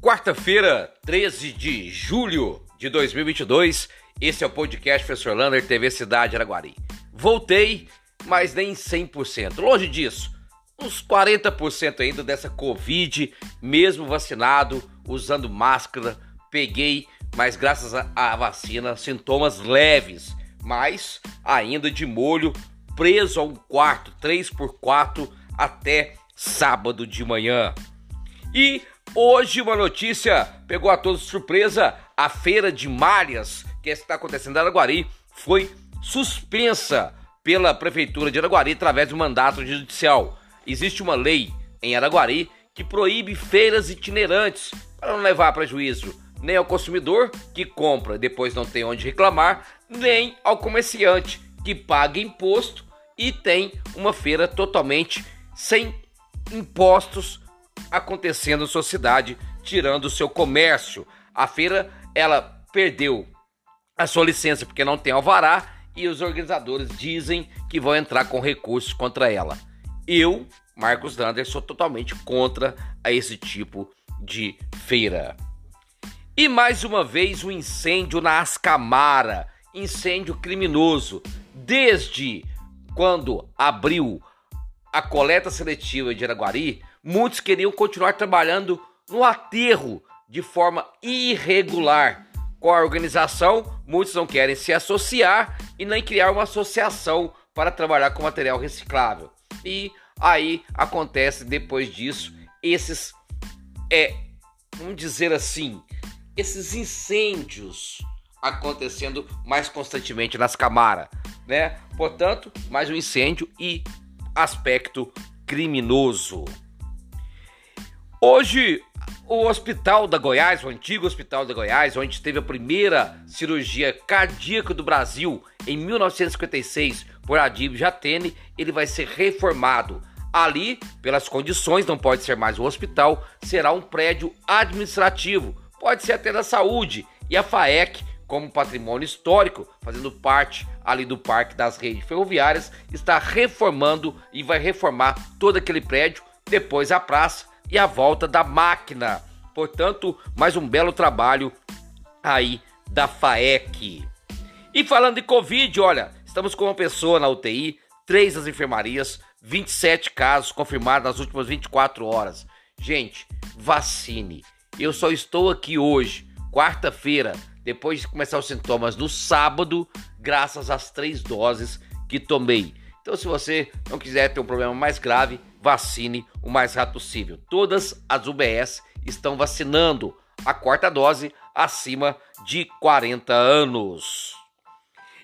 Quarta-feira, 13 de julho de 2022, esse é o podcast Professor Lander TV Cidade Araguari. Voltei, mas nem 100%, longe disso, uns 40% ainda dessa Covid, mesmo vacinado, usando máscara, peguei, mas graças à vacina, sintomas leves, mas ainda de molho, preso a um quarto 3x4 até sábado de manhã. E Hoje uma notícia pegou a todos de surpresa. A feira de malhas que está acontecendo em Araguari foi suspensa pela prefeitura de Araguari através do mandato judicial. Existe uma lei em Araguari que proíbe feiras itinerantes para não levar prejuízo nem ao consumidor que compra e depois não tem onde reclamar, nem ao comerciante que paga imposto e tem uma feira totalmente sem impostos acontecendo em sua cidade, tirando o seu comércio. A feira ela perdeu a sua licença porque não tem alvará e os organizadores dizem que vão entrar com recursos contra ela. Eu, Marcos Lander, sou totalmente contra a esse tipo de feira. E mais uma vez o um incêndio na Ascamara, incêndio criminoso. Desde quando abriu a coleta seletiva de Araguari, muitos queriam continuar trabalhando no aterro de forma irregular. Com a organização, muitos não querem se associar e nem criar uma associação para trabalhar com material reciclável. E aí acontece depois disso esses é, vamos dizer assim, esses incêndios acontecendo mais constantemente nas camaras, né? Portanto, mais um incêndio e aspecto criminoso. Hoje, o Hospital da Goiás, o antigo Hospital da Goiás, onde teve a primeira cirurgia cardíaca do Brasil em 1956 por Adib Jatene, ele vai ser reformado. Ali, pelas condições, não pode ser mais um hospital, será um prédio administrativo, pode ser até da saúde. E a FAEC como patrimônio histórico, fazendo parte ali do Parque das Redes Ferroviárias, está reformando e vai reformar todo aquele prédio, depois a praça e a volta da máquina. Portanto, mais um belo trabalho aí da FAEC. E falando de Covid, olha, estamos com uma pessoa na UTI, três das enfermarias, 27 casos confirmados nas últimas 24 horas. Gente, vacine. Eu só estou aqui hoje, quarta-feira, depois de começar os sintomas no sábado, graças às três doses que tomei. Então, se você não quiser ter um problema mais grave, vacine o mais rápido possível. Todas as UBS estão vacinando a quarta dose acima de 40 anos.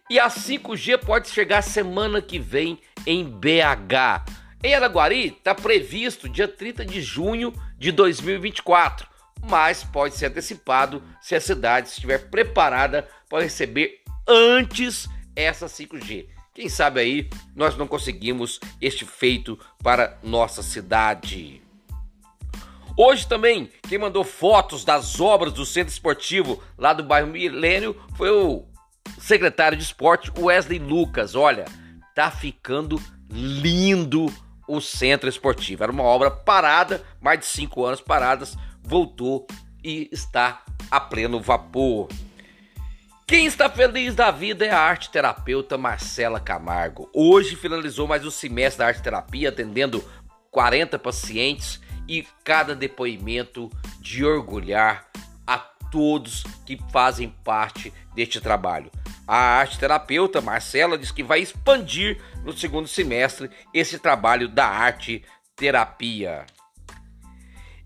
E a 5G pode chegar semana que vem em BH. Em Araguari está previsto dia 30 de junho de 2024 mas pode ser antecipado se a cidade estiver preparada para receber antes essa 5G. Quem sabe aí nós não conseguimos este feito para nossa cidade. Hoje também, quem mandou fotos das obras do centro esportivo lá do bairro Milênio foi o secretário de esporte Wesley Lucas. Olha, tá ficando lindo o centro esportivo. Era uma obra parada, mais de cinco anos paradas, voltou e está a pleno vapor. Quem está feliz da vida é a arte terapeuta Marcela Camargo. Hoje finalizou mais um semestre da arte terapia, atendendo 40 pacientes e cada depoimento de orgulhar a todos que fazem parte deste trabalho. A arte terapeuta Marcela diz que vai expandir no segundo semestre esse trabalho da arte terapia.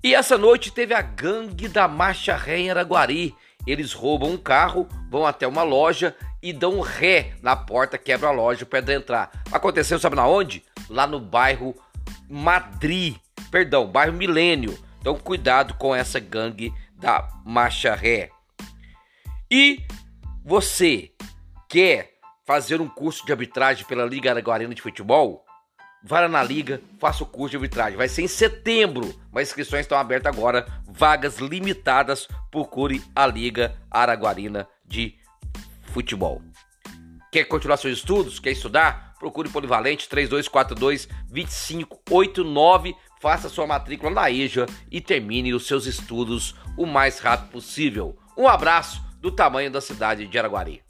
E essa noite teve a gangue da Marcha Ré em Araguari. Eles roubam um carro, vão até uma loja e dão ré na porta, quebra a loja para entrar. Aconteceu, sabe na onde? Lá no bairro Madrid, perdão, bairro Milênio. Então cuidado com essa gangue da Marcha Ré. E você quer fazer um curso de arbitragem pela Liga Araguarina de Futebol? Vá na liga, faça o curso de arbitragem. Vai ser em setembro, mas inscrições estão abertas agora. Vagas limitadas. Procure a Liga Araguarina de Futebol. Quer continuar seus estudos? Quer estudar? Procure Polivalente 3242 2589. Faça sua matrícula na EJA e termine os seus estudos o mais rápido possível. Um abraço do tamanho da cidade de Araguari.